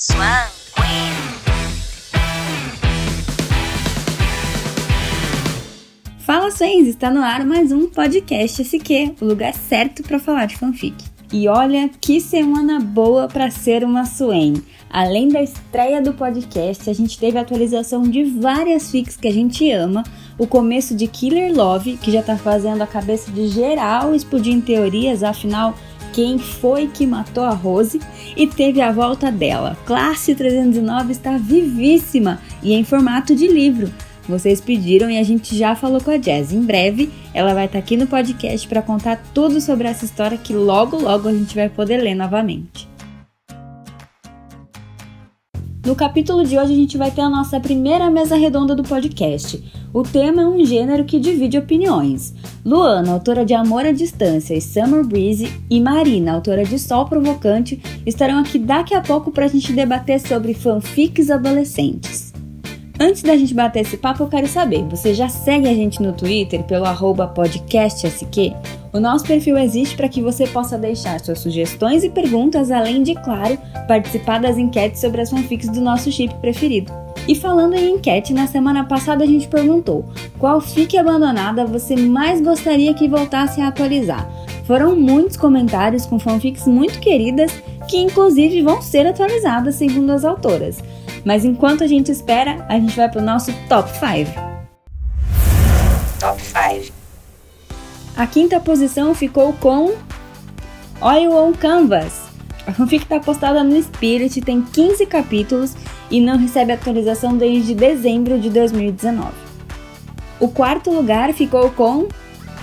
Swan Queen. Fala, Swens! Está no ar mais um podcast SQ, o lugar certo para falar de fanfic. E olha que semana boa para ser uma Swain! Além da estreia do podcast, a gente teve a atualização de várias fics que a gente ama, o começo de Killer Love, que já tá fazendo a cabeça de geral explodir em teorias, afinal, quem foi que matou a Rose e teve a volta dela. Classe 309 está vivíssima e em formato de livro. Vocês pediram e a gente já falou com a Jazz. Em breve, ela vai estar tá aqui no podcast para contar tudo sobre essa história que logo logo a gente vai poder ler novamente. No capítulo de hoje a gente vai ter a nossa primeira mesa redonda do podcast. O tema é um gênero que divide opiniões. Luana, autora de Amor à Distância e Summer Breeze, e Marina, autora de Sol Provocante, estarão aqui daqui a pouco para a gente debater sobre fanfics adolescentes. Antes da gente bater esse papo, eu quero saber: você já segue a gente no Twitter pelo podcastSQ? O nosso perfil existe para que você possa deixar suas sugestões e perguntas, além de, claro, participar das enquetes sobre as fanfics do nosso chip preferido. E falando em enquete, na semana passada a gente perguntou qual fic abandonada você mais gostaria que voltasse a atualizar. Foram muitos comentários com fanfics muito queridas que inclusive vão ser atualizadas segundo as autoras. Mas enquanto a gente espera, a gente vai pro nosso top 5. Top 5. A quinta posição ficou com Oil on Canvas. A fanfic está postada no Spirit, tem 15 capítulos e não recebe atualização desde dezembro de 2019. O quarto lugar ficou com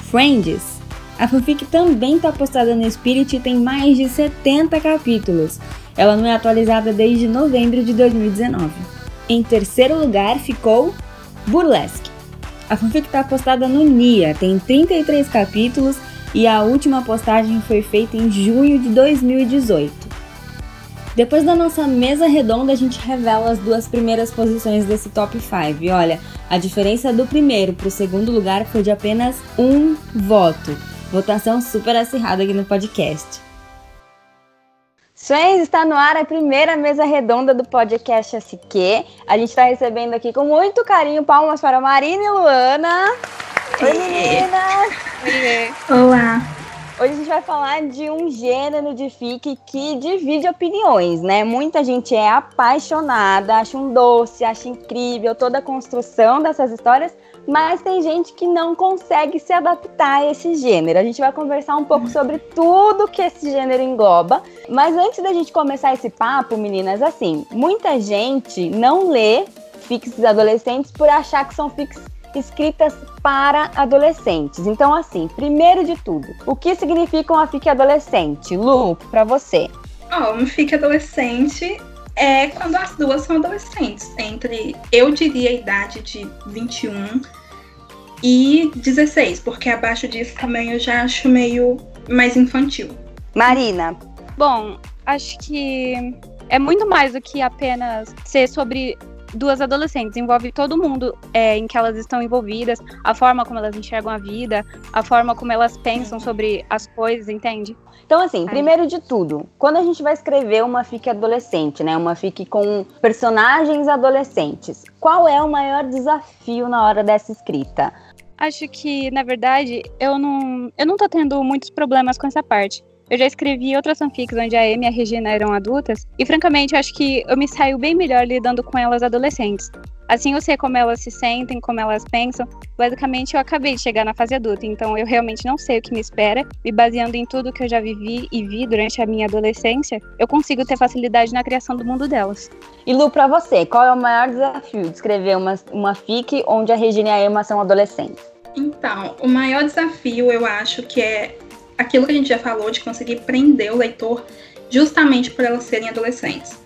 Friends. A fanfic também está postada no Spirit e tem mais de 70 capítulos. Ela não é atualizada desde novembro de 2019. Em terceiro lugar ficou Burlesque. A fanfic está postada no Nia, tem 33 capítulos e a última postagem foi feita em junho de 2018. Depois da nossa mesa redonda, a gente revela as duas primeiras posições desse top 5. E olha, a diferença do primeiro para o segundo lugar foi de apenas um voto. Votação super acirrada aqui no podcast. Swens, está no ar a primeira mesa redonda do podcast SQ. A gente está recebendo aqui com muito carinho palmas para Marina e Luana. Oi, meninas! Olá! Hoje a gente vai falar de um gênero de fic que divide opiniões, né? Muita gente é apaixonada, acha um doce, acha incrível toda a construção dessas histórias, mas tem gente que não consegue se adaptar a esse gênero. A gente vai conversar um pouco sobre tudo que esse gênero engloba. Mas antes da gente começar esse papo, meninas, assim, muita gente não lê fics adolescentes por achar que são fics escritas para adolescentes. Então, assim, primeiro de tudo, o que significa uma fic adolescente? Lu, para você. Oh, uma fic adolescente é quando as duas são adolescentes, entre, eu diria, a idade de 21 e 16, porque abaixo disso também eu já acho meio mais infantil. Marina. Bom, acho que é muito mais do que apenas ser sobre duas adolescentes, envolve todo mundo é, em que elas estão envolvidas, a forma como elas enxergam a vida, a forma como elas pensam sobre as coisas, entende? Então, assim, primeiro de tudo, quando a gente vai escrever uma fic adolescente, né? Uma fic com personagens adolescentes, qual é o maior desafio na hora dessa escrita? Acho que, na verdade, eu não, eu não tô tendo muitos problemas com essa parte. Eu já escrevi outras fanfics onde a Amy e a Regina eram adultas, e francamente eu acho que eu me saio bem melhor lidando com elas adolescentes. Assim eu sei como elas se sentem, como elas pensam. Basicamente, eu acabei de chegar na fase adulta, então eu realmente não sei o que me espera. Me baseando em tudo que eu já vivi e vi durante a minha adolescência, eu consigo ter facilidade na criação do mundo delas. E Lu, pra você, qual é o maior desafio de escrever uma, uma fic onde a Regina e a Emma são adolescentes? Então, o maior desafio eu acho que é aquilo que a gente já falou de conseguir prender o leitor justamente por elas serem adolescentes.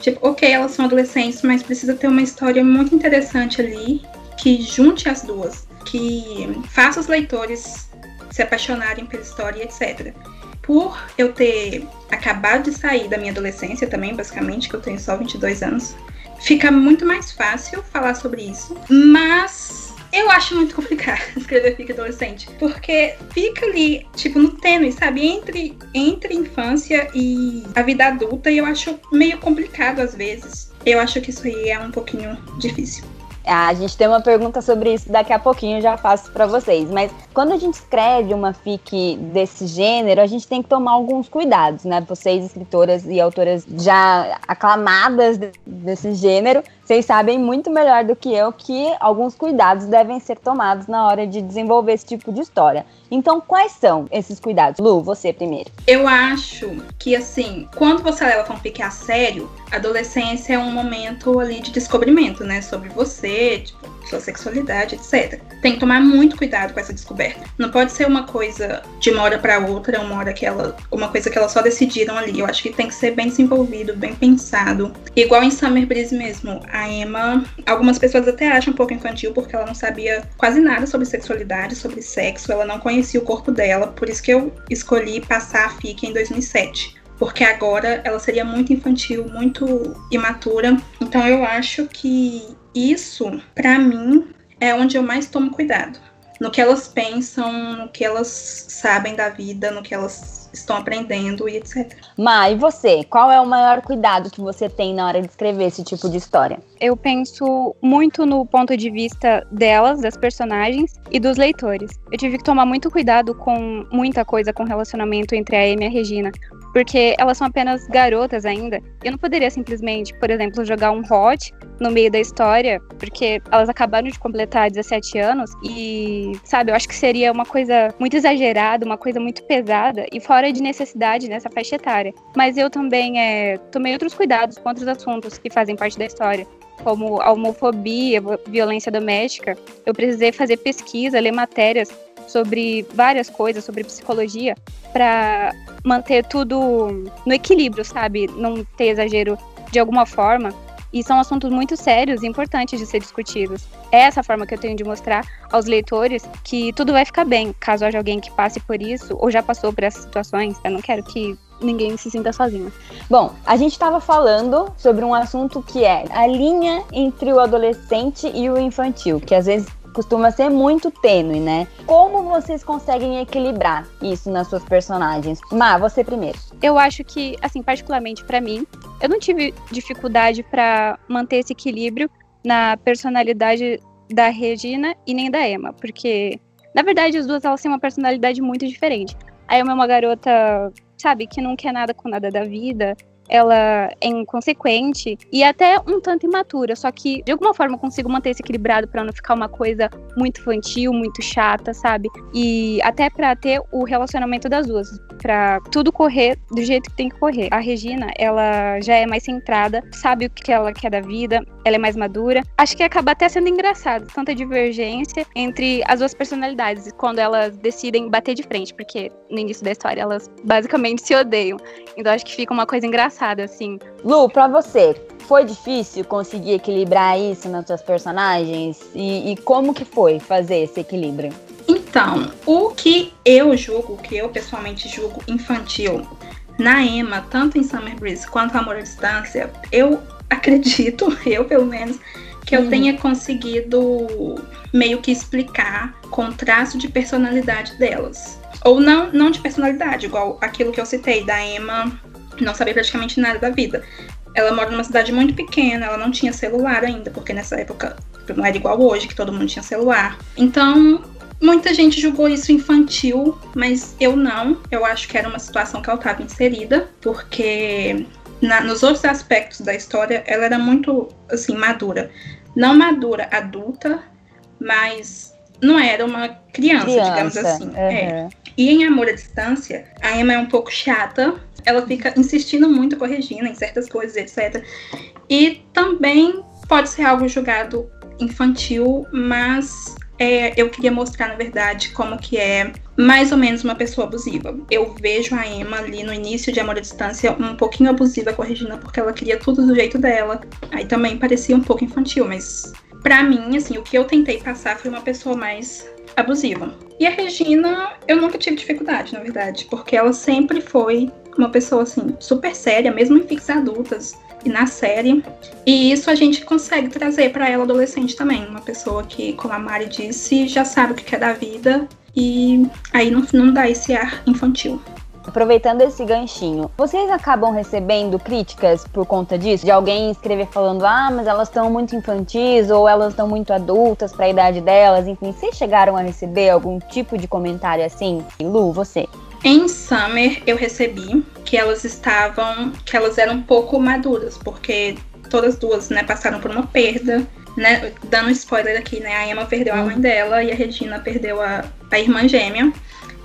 Tipo, ok, elas são adolescentes, mas precisa ter uma história muito interessante ali que junte as duas, que faça os leitores se apaixonarem pela história, etc. Por eu ter acabado de sair da minha adolescência também, basicamente, que eu tenho só 22 anos, fica muito mais fácil falar sobre isso, mas Eu acho muito complicado escrever fic adolescente, porque fica ali, tipo, no tênue, sabe? Entre, entre infância e a vida adulta, e eu acho meio complicado às vezes. Eu acho que isso aí é um pouquinho difícil. A gente tem uma pergunta sobre isso daqui a pouquinho, já faço para vocês. Mas quando a gente escreve uma fic desse gênero, a gente tem que tomar alguns cuidados, né? Vocês, escritoras e autoras já aclamadas desse gênero, vocês sabem muito melhor do que eu que alguns cuidados devem ser tomados na hora de desenvolver esse tipo de história. Então, quais são esses cuidados? Lu, você primeiro. Eu acho que, assim, quando você leva fanfic a sério, adolescência é um momento ali de descobrimento, né? Sobre você, tipo, sua sexualidade, etc. Tem que tomar muito cuidado com essa descoberta. Não pode ser uma coisa de uma hora para outra, uma hora que ela, uma coisa que elas só decidiram ali. Eu acho que tem que ser bem desenvolvido, bem pensado. Igual em Summer Breeze mesmo, a Emma, algumas pessoas até acham um pouco infantil porque ela não sabia quase nada sobre sexualidade, sobre sexo, ela não conhecia o corpo dela, por isso que eu escolhi passar a FIC em 2007 porque agora ela seria muito infantil, muito imatura. Então eu acho que isso, para mim, é onde eu mais tomo cuidado. No que elas pensam, no que elas sabem da vida, no que elas estão aprendendo e etc. Ma, e você? Qual é o maior cuidado que você tem na hora de escrever esse tipo de história? Eu penso muito no ponto de vista delas, das personagens e dos leitores. Eu tive que tomar muito cuidado com muita coisa com relacionamento entre a Amy e a Regina, porque elas são apenas garotas ainda. Eu não poderia simplesmente, por exemplo, jogar um hot no meio da história, porque elas acabaram de completar 17 anos e, sabe, eu acho que seria uma coisa muito exagerada, uma coisa muito pesada e fora de necessidade nessa faixa etária. Mas eu também é, tomei outros cuidados com outros assuntos que fazem parte da história como a homofobia, violência doméstica, eu precisei fazer pesquisa, ler matérias sobre várias coisas, sobre psicologia, para manter tudo no equilíbrio, sabe? Não ter exagero de alguma forma. E são assuntos muito sérios e importantes de ser discutidos. É essa forma que eu tenho de mostrar aos leitores que tudo vai ficar bem, caso haja alguém que passe por isso ou já passou por essas situações. Eu não quero que ninguém se sinta sozinho. Bom, a gente estava falando sobre um assunto que é a linha entre o adolescente e o infantil, que às vezes costuma ser muito tênue, né? Como vocês conseguem equilibrar isso nas suas personagens? Ma, você primeiro. Eu acho que, assim, particularmente para mim, eu não tive dificuldade para manter esse equilíbrio na personalidade da Regina e nem da Emma, porque na verdade as duas elas têm uma personalidade muito diferente. A Emma é uma garota sabe, que não quer nada com nada da vida, ela é inconsequente e até um tanto imatura, só que de alguma forma eu consigo manter esse equilibrado para não ficar uma coisa muito infantil, muito chata, sabe? E até para ter o relacionamento das duas, para tudo correr do jeito que tem que correr. A Regina, ela já é mais centrada, sabe o que ela quer da vida, ela é mais madura. Acho que acaba até sendo engraçado, tanta divergência entre as duas personalidades quando elas decidem bater de frente, porque no início da história elas basicamente se odeiam. Então acho que fica uma coisa engraçada engraçada, assim. Lu, pra você, foi difícil conseguir equilibrar isso nas suas personagens? E, e, como que foi fazer esse equilíbrio? Então, o que eu julgo, o que eu pessoalmente julgo infantil na Emma, tanto em Summer Breeze quanto Amor à Distância, eu acredito, eu pelo menos, que eu uhum. tenha conseguido meio que explicar com traço de personalidade delas. Ou não, não de personalidade, igual aquilo que eu citei da Emma não sabia praticamente nada da vida. Ela mora numa cidade muito pequena, ela não tinha celular ainda, porque nessa época não era igual hoje, que todo mundo tinha celular. Então, muita gente julgou isso infantil, mas eu não. Eu acho que era uma situação que ela estava inserida, porque na, nos outros aspectos da história ela era muito, assim, madura. Não madura adulta, mas não era uma criança, criança digamos assim. Uhum. É. E em Amor à Distância, a Emma é um pouco chata, ela fica insistindo muito com a Regina em certas coisas, etc. E também pode ser algo julgado infantil, mas é, eu queria mostrar, na verdade, como que é mais ou menos uma pessoa abusiva. Eu vejo a Emma ali no início de Amor à Distância um pouquinho abusiva com a Regina, porque ela queria tudo do jeito dela. Aí também parecia um pouco infantil, mas para mim, assim, o que eu tentei passar foi uma pessoa mais abusiva. E a Regina, eu nunca tive dificuldade, na verdade, porque ela sempre foi uma pessoa assim, super séria, mesmo em fix adultas. e na série. E isso a gente consegue trazer para ela adolescente também. Uma pessoa que, como a Mari disse, já sabe o que é da vida e aí não, não dá esse ar infantil. Aproveitando esse ganchinho, vocês acabam recebendo críticas por conta disso? De alguém escrever falando, ah, mas elas estão muito infantis ou elas estão muito adultas para a idade delas, enfim, vocês chegaram a receber algum tipo de comentário assim? Lu, você? Em Summer eu recebi que elas estavam, que elas eram um pouco maduras, porque todas duas, né, passaram por uma perda, né, dando spoiler aqui, né, a Emma perdeu a mãe dela e a Regina perdeu a, a irmã gêmea.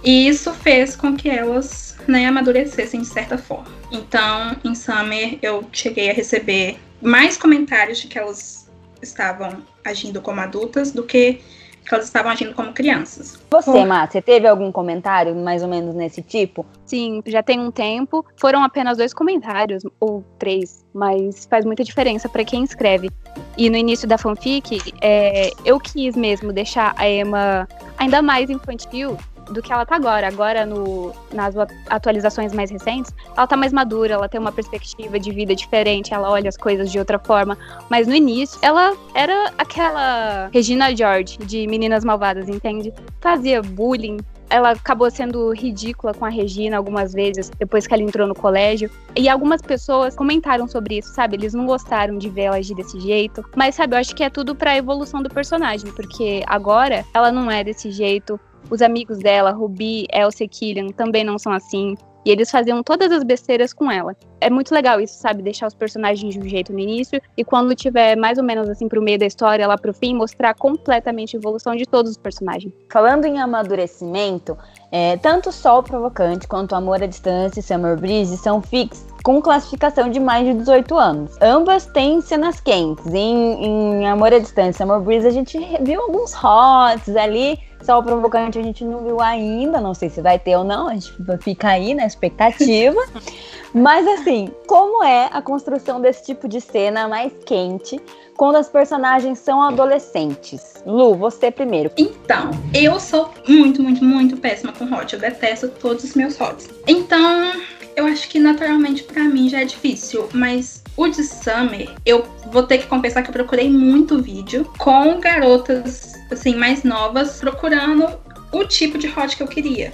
E isso fez com que elas né, amadurecessem de certa forma. Então, em Summer, eu cheguei a receber mais comentários de que elas estavam agindo como adultas do que que elas estavam agindo como crianças. Você, oh. Má, você teve algum comentário mais ou menos nesse tipo? Sim, já tem um tempo. Foram apenas dois comentários, ou três, mas faz muita diferença para quem escreve. E no início da fanfic, é, eu quis mesmo deixar a Emma ainda mais infantil do que ela tá agora. Agora, no, nas atualizações mais recentes, ela tá mais madura, ela tem uma perspectiva de vida diferente, ela olha as coisas de outra forma. Mas no início, ela era aquela Regina George de Meninas Malvadas, entende? Fazia bullying, ela acabou sendo ridícula com a Regina algumas vezes depois que ela entrou no colégio. E algumas pessoas comentaram sobre isso, sabe? Eles não gostaram de ver ela agir desse jeito. Mas, sabe, eu acho que é tudo pra evolução do personagem, porque agora ela não é desse jeito. Os amigos dela, Ruby, Elsa e Killian, também não são assim. E eles faziam todas as besteiras com ela. É muito legal isso, sabe? Deixar os personagens de um jeito no início e quando tiver mais ou menos assim pro meio da história, lá pro fim, mostrar completamente a evolução de todos os personagens. Falando em amadurecimento, é, tanto Sol Provocante quanto Amor à Distância e Summer Breeze são fixos com classificação de mais de 18 anos. Ambas têm cenas quentes. Em, em Amor à Distância e Summer Breeze a gente viu alguns hots ali o provocante a gente não viu ainda, não sei se vai ter ou não, a gente fica aí na expectativa. Mas assim, como é a construção desse tipo de cena mais quente quando as personagens são adolescentes? Lu, você primeiro. Então, eu sou muito, muito, muito péssima com hot. Eu detesto todos os meus hots. Então, eu acho que naturalmente para mim já é difícil, mas o de Summer, eu vou ter que confessar que eu procurei muito vídeo com garotas assim mais novas procurando o tipo de hot que eu queria,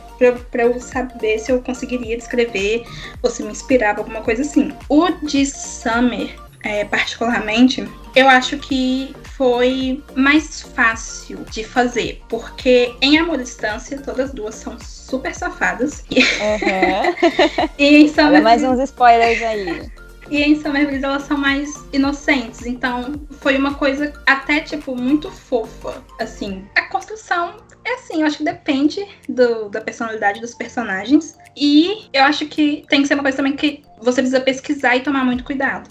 para eu saber se eu conseguiria descrever ou se me inspirava alguma coisa assim. O de Summer, é, particularmente, eu acho que foi mais fácil de fazer, porque em Amor à Distância, todas duas são super safadas. Uhum. e em Summer... Olha mais uns spoilers aí. E em Summer Breeze elas são mais inocentes. Então foi uma coisa até, tipo, muito fofa. Assim, a construção é assim, eu acho que depende do, da personalidade dos personagens. E eu acho que tem que ser uma coisa também que você precisa pesquisar e tomar muito cuidado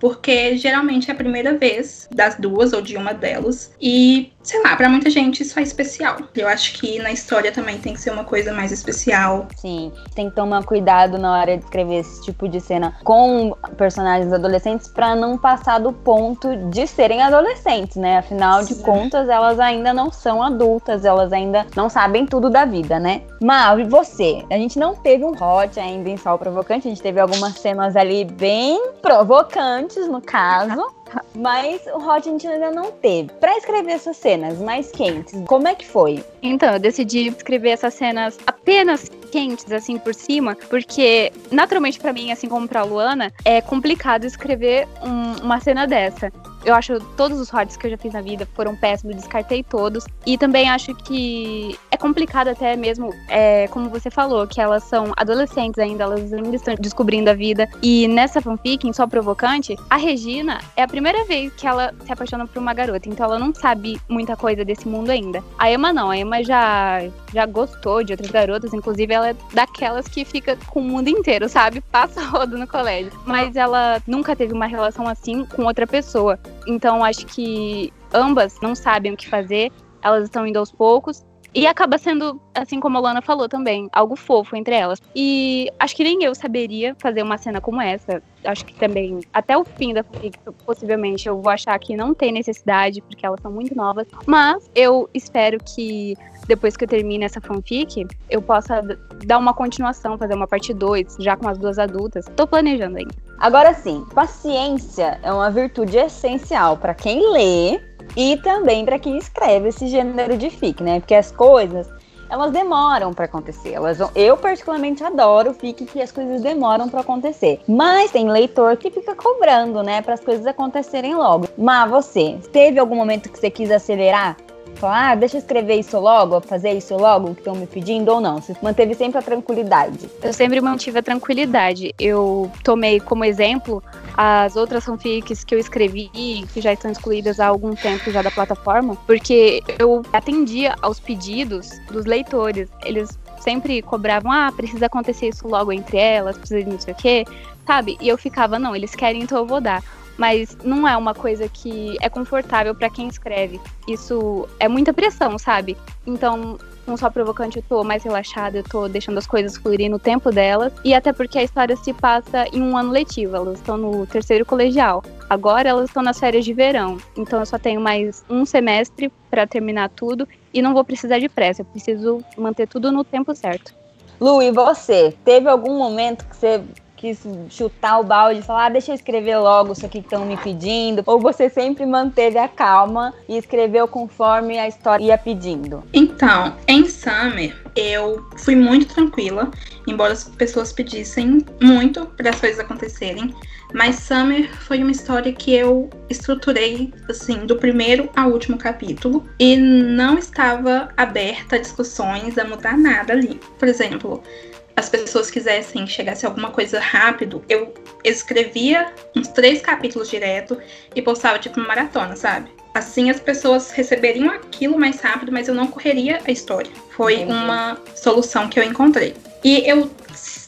porque geralmente é a primeira vez das duas ou de uma delas. E, sei lá, para muita gente isso é especial. Eu acho que na história também tem que ser uma coisa mais especial. Sim, tem que tomar cuidado na hora de escrever esse tipo de cena com personagens adolescentes para não passar do ponto de serem adolescentes, né? Afinal Sim. de contas, elas ainda não são adultas, elas ainda não sabem tudo da vida, né? Mal, e você? A gente não teve um hot ainda em Sol Provocante, a gente teve algumas cenas ali bem provocantes no caso. Mas o Hot a gente ainda não teve. Para escrever essas cenas mais quentes, como é que foi? Então, eu decidi escrever essas cenas apenas quentes, assim, por cima, porque, naturalmente, para mim, assim como pra Luana, é complicado escrever um, uma cena dessa. Eu acho todos os hots que eu já fiz na vida foram péssimos, descartei todos. E também acho que é complicado até mesmo, é, como você falou, que elas são adolescentes ainda, elas ainda estão descobrindo a vida. E nessa fanfic, em Só Provocante, a Regina é a primeira vez que ela se apaixona por uma garota, então ela não sabe muita coisa desse mundo ainda. A Emma não, a Emma já, já gostou de outras garotas, inclusive ela é daquelas que fica com o mundo inteiro, sabe? Passa rodo no colégio. Mas ela nunca teve uma relação assim com outra pessoa. Então acho que ambas não sabem o que fazer, elas estão indo aos poucos. E acaba sendo, assim como a Lana falou também, algo fofo entre elas. E acho que nem eu saberia fazer uma cena como essa. Acho que também, até o fim da fic, possivelmente, eu vou achar que não tem necessidade, porque elas são muito novas. Mas eu espero que depois que eu termine essa fanfic, eu possa dar uma continuação, fazer uma parte 2, já com as duas adultas. Tô planejando ainda. Agora sim, paciência é uma virtude essencial para quem lê e também para quem escreve esse gênero de fic, né? Porque as coisas elas demoram para acontecer. Elas, eu particularmente adoro fic que as coisas demoram para acontecer. Mas tem leitor que fica cobrando, né, para as coisas acontecerem logo. Mas você, teve algum momento que você quis acelerar? Falar, ah, deixa eu escrever isso logo, fazer isso logo que estão me pedindo ou não? Você manteve sempre a tranquilidade? Eu sempre mantive a tranquilidade. Eu tomei como exemplo as outras fanfics que eu escrevi, que já estão excluídas há algum tempo já da plataforma, porque eu atendia aos pedidos dos leitores. Eles sempre cobravam, ah, precisa acontecer isso logo entre elas, precisa de não sei o quê, sabe? E eu ficava, não, eles querem, então eu vou dar mas não é uma coisa que é confortável para quem escreve. Isso é muita pressão, sabe? Então, não só provocante, eu tô mais relaxada, eu tô deixando as coisas fluírem no tempo delas. E até porque a história se passa em um ano letivo, elas estão no terceiro colegial. Agora elas estão nas férias de verão, então eu só tenho mais um semestre para terminar tudo e não vou precisar de pressa, eu preciso manter tudo no tempo certo. Lu, e você? Teve algum momento que você quis chutar o balde e falar, ah, deixa eu escrever logo isso aqui que estão me pedindo? Ou você sempre manteve a calma e escreveu conforme a história ia pedindo? Então, em Summer, eu fui muito tranquila, embora as pessoas pedissem muito para as coisas acontecerem. Mas Summer foi uma história que eu estruturei, assim, do primeiro ao último capítulo e não estava aberta a discussões, a mudar nada ali. Por exemplo, as pessoas quisessem chegasse a alguma coisa rápido, eu escrevia uns três capítulos direto e postava tipo uma maratona, sabe? Assim as pessoas receberiam aquilo mais rápido, mas eu não correria a história. Foi uma solução que eu encontrei. E eu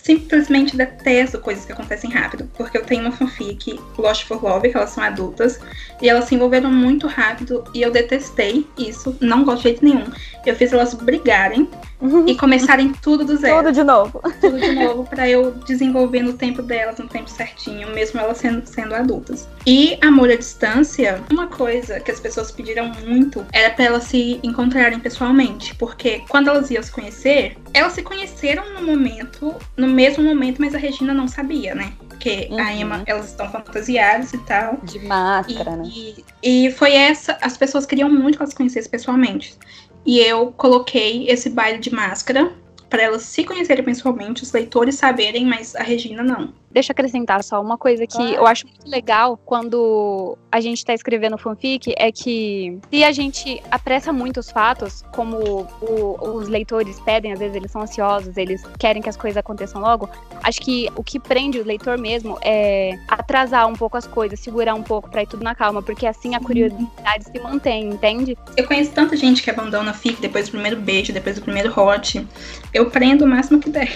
simplesmente detesto coisas que acontecem rápido, porque eu tenho uma fanfic, Lost for Love, que elas são adultas, e elas se envolveram muito rápido, e eu detestei isso, não gosto de jeito nenhum. Eu fiz elas brigarem uhum. e começarem tudo do zero. Tudo de novo. Tudo de novo, para eu desenvolver no tempo delas, no tempo certinho, mesmo elas sendo, sendo adultas. E Amor à Distância, uma coisa que as pessoas pediram muito era para elas se encontrarem pessoalmente, porque quando elas iam se conhecer, elas se conheceram no momento, no mesmo momento, mas a Regina não sabia, né? Porque uhum. a Emma, elas estão fantasiadas e tal. De máscara, e, né? E, e foi essa, as pessoas queriam muito que elas se conhecessem pessoalmente. E eu coloquei esse baile de máscara para elas se conhecerem pessoalmente, os leitores saberem, mas a Regina não. Deixa eu acrescentar só uma coisa que claro. eu acho muito legal quando a gente está escrevendo fanfic é que se a gente apressa muito os fatos, como o, os leitores pedem, às vezes eles são ansiosos, eles querem que as coisas aconteçam logo, acho que o que prende o leitor mesmo é atrasar um pouco as coisas, segurar um pouco para ir tudo na calma, porque assim a curiosidade se mantém, entende? Eu conheço tanta gente que abandona a fic depois do primeiro beijo, depois do primeiro hot. Eu prendo o máximo que der.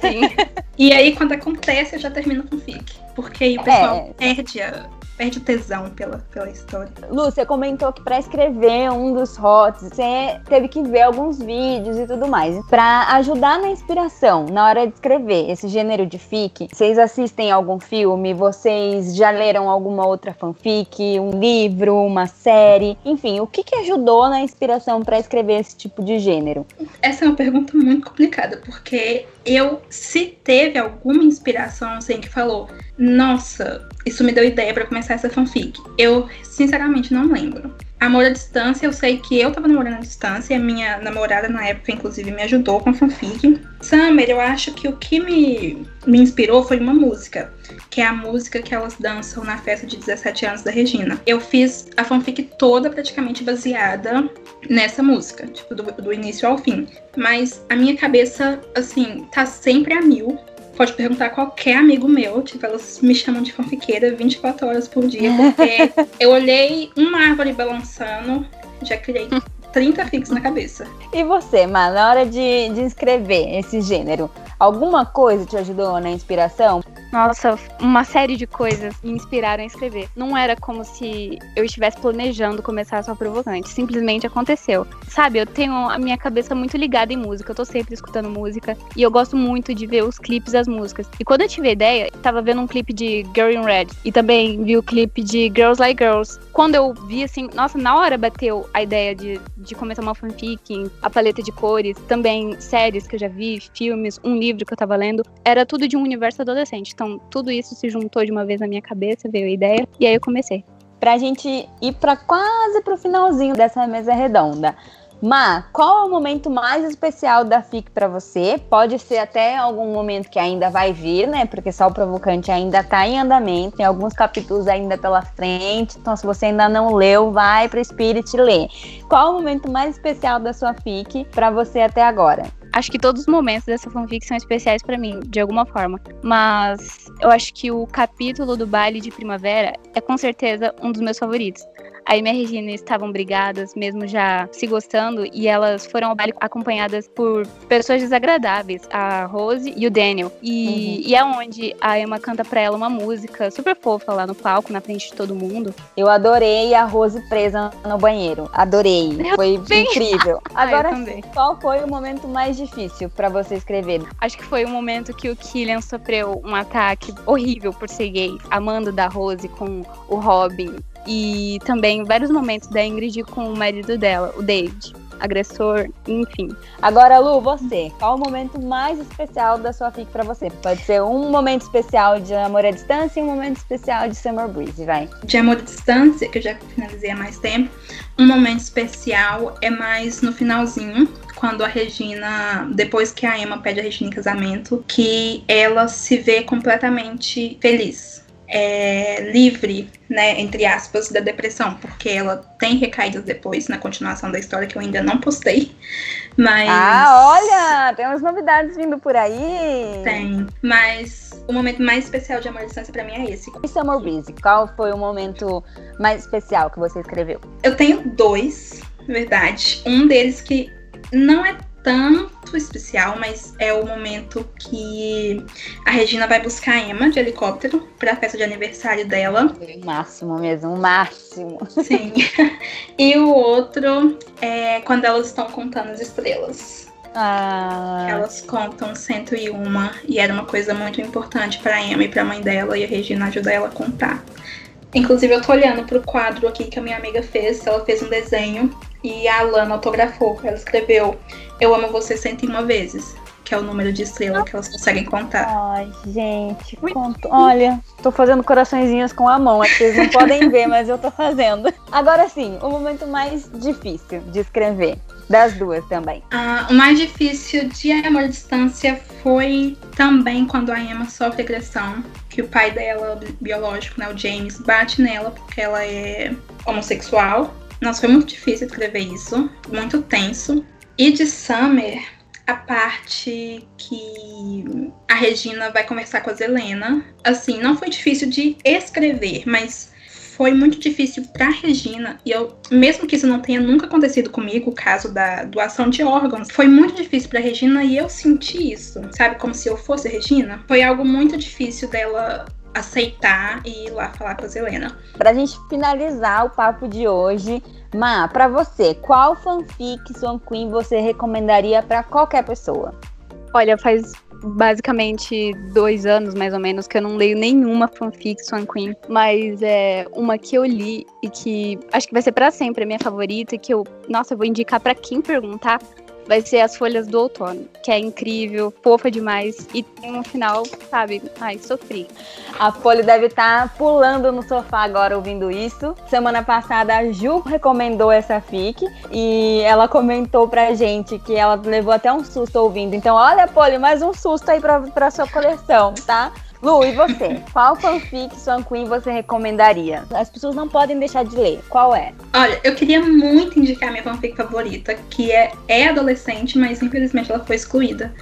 Sim. e aí, quando acontece, eu já termino com fic. Porque aí o pessoal é. perde a, perde o tesão pela, pela história. Você comentou que para escrever um dos hots, você teve que ver alguns vídeos e tudo mais. Para ajudar na inspiração, na hora de escrever esse gênero de fic, vocês assistem algum filme? Vocês já leram alguma outra fanfic, um livro, uma série? Enfim, o que, que ajudou na inspiração para escrever esse tipo de gênero? Essa é uma pergunta muito complicada, porque eu, se teve alguma inspiração, assim, que falou, nossa, isso me deu ideia para começar essa fanfic. Eu, sinceramente, não lembro. Amor à distância, eu sei que eu tava namorando à distância e a minha namorada na época, inclusive, me ajudou com a fanfic. Summer, eu acho que o que me, me inspirou foi uma música, que é a música que elas dançam na festa de 17 anos da Regina. Eu fiz a fanfic toda praticamente baseada nessa música, tipo, do, do início ao fim. Mas a minha cabeça, assim, tá sempre a mil pode perguntar a qualquer amigo meu, tipo, elas me chamam de fanfiqueira 24 horas por dia, porque eu olhei uma árvore balançando, já criei 30 fixos na cabeça. E você, Má, na hora de, de escrever esse gênero, alguma coisa te ajudou na inspiração? Nossa, uma série de coisas me inspiraram a escrever. Não era como se eu estivesse planejando começar só provocante. Simplesmente aconteceu. Sabe, eu tenho a minha cabeça muito ligada em música. Eu tô sempre escutando música. E eu gosto muito de ver os clipes das músicas. E quando eu tive a ideia, eu tava vendo um clipe de Girl in Red. E também vi o clipe de Girls Like Girls. Quando eu vi assim, nossa, na hora bateu a ideia de, de começar uma fanfic, a paleta de cores, também séries que eu já vi, filmes, um livro que eu tava lendo. Era tudo de um universo adolescente. Então, tudo isso se juntou de uma vez na minha cabeça, veio a ideia, e aí eu comecei. Pra gente ir para quase pro finalzinho dessa mesa redonda. Ma, qual é o momento mais especial da FIC para você? Pode ser até algum momento que ainda vai vir, né? Porque só o provocante ainda tá em andamento, tem alguns capítulos ainda pela frente. Então, se você ainda não leu, vai para Spirit ler. Qual é o momento mais especial da sua FIC para você até agora? Acho que todos os momentos dessa fanfic são especiais para mim, de alguma forma. Mas eu acho que o capítulo do baile de primavera é com certeza um dos meus favoritos a Amy e a Regina estavam brigadas, mesmo já se gostando, e elas foram ao baile acompanhadas por pessoas desagradáveis, a Rose e o Daniel. E, uhum. e é onde a Emma canta pra ela uma música super fofa lá no palco, na frente de todo mundo. Eu adorei a Rose presa no banheiro. Adorei. Eu foi bem... incrível. Agora, ah, qual foi o momento mais difícil para você escrever? Acho que foi o momento que o Killian sofreu um ataque horrível por ser gay, amando da Rose com o Robin e também vários momentos da Ingrid com o marido dela, o David, agressor, enfim. Agora, Lu, você, qual o momento mais especial da sua fic para você? Pode ser um momento especial de Amor à Distância e um momento especial de Summer Breeze, vai. De Amor à Distância, que eu já finalizei há mais tempo, um momento especial é mais no finalzinho, quando a Regina, depois que a Emma pede a Regina em casamento, que ela se vê completamente feliz é, livre, né, entre aspas, da depressão, porque ela tem recaídas depois, na continuação da história, que eu ainda não postei. Mas. Ah, olha! Tem umas novidades vindo por aí! Tem. Mas o momento mais especial de Amor à Distância pra mim é esse. E Summer Breeze, qual foi o momento mais especial que você escreveu? Eu tenho dois, verdade. Um deles que não é tanto especial, mas é o momento que a Regina vai buscar a Emma de helicóptero para a festa de aniversário dela. O máximo mesmo, o máximo. Sim. e o outro é quando elas estão contando as estrelas. Ah. Elas contam 101 e era uma coisa muito importante para Emma e para a mãe dela e a Regina ajuda ela a contar. Inclusive, eu tô olhando pro quadro aqui que a minha amiga fez. Ela fez um desenho e a Alana autografou. Ela escreveu Eu amo você 101 vezes. Que é o número de estrela que elas conseguem contar. Ai, gente, conto. Olha, tô fazendo coraçõezinhos com a mão. É que vocês não podem ver, mas eu tô fazendo. Agora sim, o momento mais difícil de escrever. Das duas também. Uh, o mais difícil de Amor à Distância foi também quando a Emma sofre agressão. Que o pai dela, biológico, né, o James, bate nela porque ela é homossexual. Nossa, foi muito difícil escrever isso. Muito tenso. E de Summer, a parte que a Regina vai conversar com a Zelena. Assim, não foi difícil de escrever, mas foi muito difícil para Regina, e eu, mesmo que isso não tenha nunca acontecido comigo, o caso da doação de órgãos, foi muito difícil para Regina e eu senti isso, sabe? Como se eu fosse Regina. Foi algo muito difícil dela aceitar e ir lá falar com a Zelena. Pra gente finalizar o papo de hoje, Ma, pra você, qual fanfic Swan Queen você recomendaria para qualquer pessoa? Olha, faz basicamente dois anos, mais ou menos, que eu não leio nenhuma fanfic Swan Queen. Mas é uma que eu li e que acho que vai ser para sempre a minha favorita e que eu, nossa, eu vou indicar para quem perguntar. Vai ser As Folhas do Outono, que é incrível, fofa demais e tem um final, sabe? Ai, sofri. A Folha deve estar tá pulando no sofá agora ouvindo isso. Semana passada a Ju recomendou essa fic e ela comentou pra gente que ela levou até um susto ouvindo. Então, olha, Polly, mais um susto aí pra, pra sua coleção, tá? Lu, e você? Qual fanfic Swan Queen você recomendaria? As pessoas não podem deixar de ler. Qual é? Olha, eu queria muito indicar minha fanfic favorita, que é, é adolescente, mas infelizmente ela foi excluída.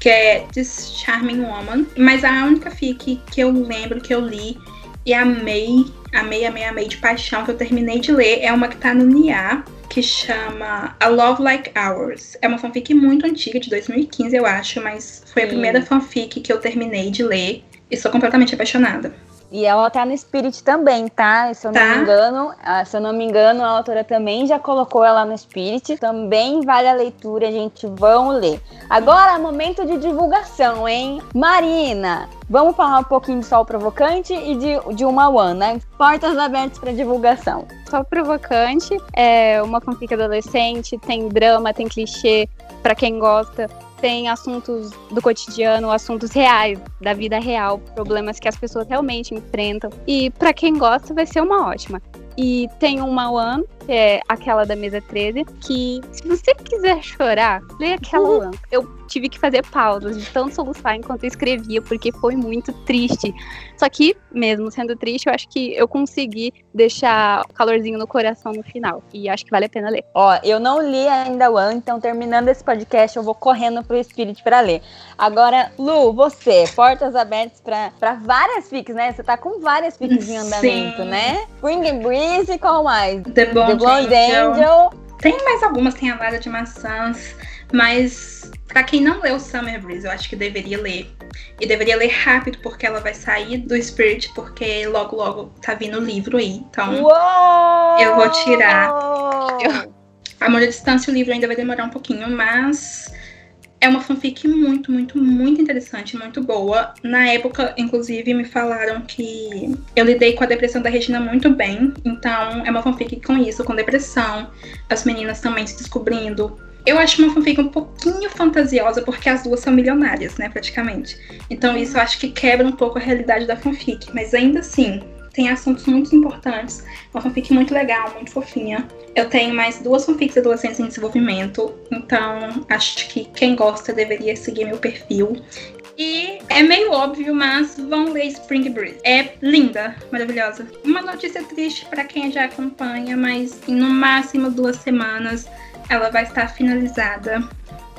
Que é This Charming Woman. Mas a única fic que eu lembro que eu li e amei, amei, amei, amei de paixão, que eu terminei de ler, é uma que tá no Nia, que chama A Love Like Ours. É uma fanfic muito antiga, de 2015, eu acho, mas foi a primeira fanfic que eu terminei de ler. E sou completamente apaixonada. E ela tá no Spirit também, tá? Se eu não Tá. me engano, ah, se eu não me engano, a autora também já colocou ela no Spirit. Também vale a leitura, gente. Vão ler. Agora, momento de divulgação, hein? Marina, vamos falar um pouquinho de Sol Provocante e de, de uma One, né? Portas abertas para divulgação. Só provocante, é uma fanfic adolescente, tem drama, tem clichê pra quem gosta, tem assuntos do cotidiano, assuntos reais, da vida real, problemas que as pessoas realmente enfrentam. E pra quem gosta, vai ser uma ótima. E tem uma One, que é aquela da mesa 13, que se você quiser chorar, lê aquela One. Eu tive que fazer pausas de tanto soluçar enquanto eu escrevia, porque foi muito triste. Só que, mesmo sendo triste, eu acho que eu consegui deixar o calorzinho no coração no final. E acho que vale a pena ler. Ó, eu não li ainda o One, então terminando esse podcast, eu vou correndo pro Spirit para ler. Agora, Lu, você, portas abertas para várias fics, né? Você tá com várias fics em andamento, Sim. né? Spring and Breeze, qual mais? The Blonde, Blonde Angel. Angel. Tem mais algumas, tem a Vara de Maçãs, mas pra quem não leu Summer Breeze, eu acho que deveria ler. E deveria ler rápido, porque ela vai sair do Spirit, porque logo, logo tá vindo o livro aí. Então, Uou! Eu vou tirar. Amor à Distância, o livro ainda vai demorar um pouquinho, mas é uma fanfic muito, muito, muito interessante, muito boa. Na época, inclusive, me falaram que eu lidei com a depressão da Regina muito bem. Então, é uma fanfic com isso, com depressão, as meninas também se descobrindo. Eu acho uma fanfic um pouquinho fantasiosa, porque as duas são milionárias, né, praticamente. Então, isso eu acho que quebra um pouco a realidade da fanfic. Mas ainda assim, tem assuntos muito importantes. Uma fanfic muito legal, muito fofinha. Eu tenho mais duas fanfics adolescentes em desenvolvimento, então acho que quem gosta deveria seguir meu perfil. E é meio óbvio, mas vão ler Spring Breeze. É linda, maravilhosa. Uma notícia triste para quem já acompanha, mas em no máximo duas semanas ela vai estar finalizada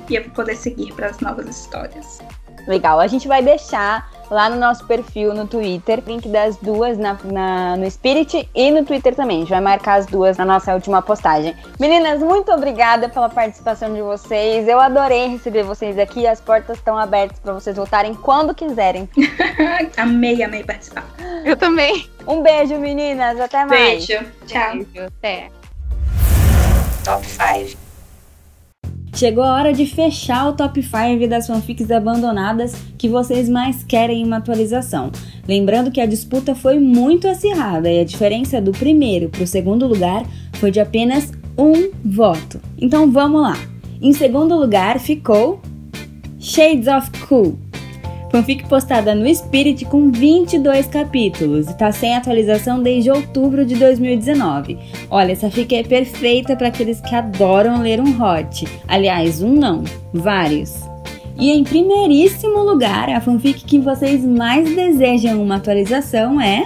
e eu vou poder seguir para as novas histórias. Legal, a gente vai deixar lá no nosso perfil no Twitter, link das duas na, na- no Spirit e no Twitter também. A gente vai marcar as duas na nossa última postagem. Meninas, muito obrigada pela participação de vocês. Eu adorei receber vocês aqui. As portas estão abertas para vocês voltarem quando quiserem. amei, amei participar. Eu também. Um beijo, meninas. Até mais. Beijo, tchau. Beijo, Até. Top 5. Chegou a hora de fechar o top 5 das fanfics abandonadas que vocês mais querem em uma atualização. Lembrando que a disputa foi muito acirrada e a diferença do primeiro para o segundo lugar foi de apenas um voto. Então vamos lá. Em segundo lugar ficou Shades of Cool. Fanfic postada no Spirit com 22 capítulos e tá sem atualização desde outubro de 2019. Olha, essa fic é perfeita para aqueles que adoram ler um hot. Aliás, um não, vários. E em primeiríssimo lugar, a fanfic que vocês mais desejam uma atualização é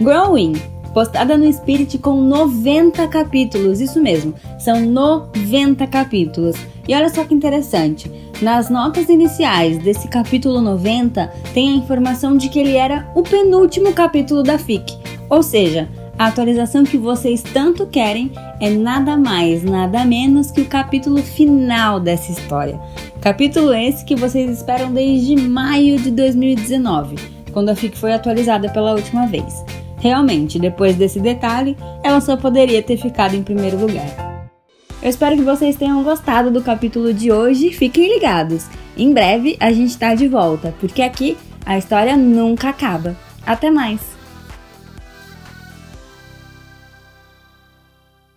Growing, postada no Spirit com 90 capítulos, isso mesmo, são 90 capítulos. E olha só que interessante, nas notas iniciais desse capítulo 90 tem a informação de que ele era o penúltimo capítulo da fic, ou seja, a atualização que vocês tanto querem é nada mais, nada menos que o capítulo final dessa história. Capítulo esse que vocês esperam desde maio de 2019, quando a FIC foi atualizada pela última vez. Realmente, depois desse detalhe, ela só poderia ter ficado em primeiro lugar. Eu espero que vocês tenham gostado do capítulo de hoje. Fiquem ligados. Em breve a gente tá de volta, porque aqui a história nunca acaba. Até mais!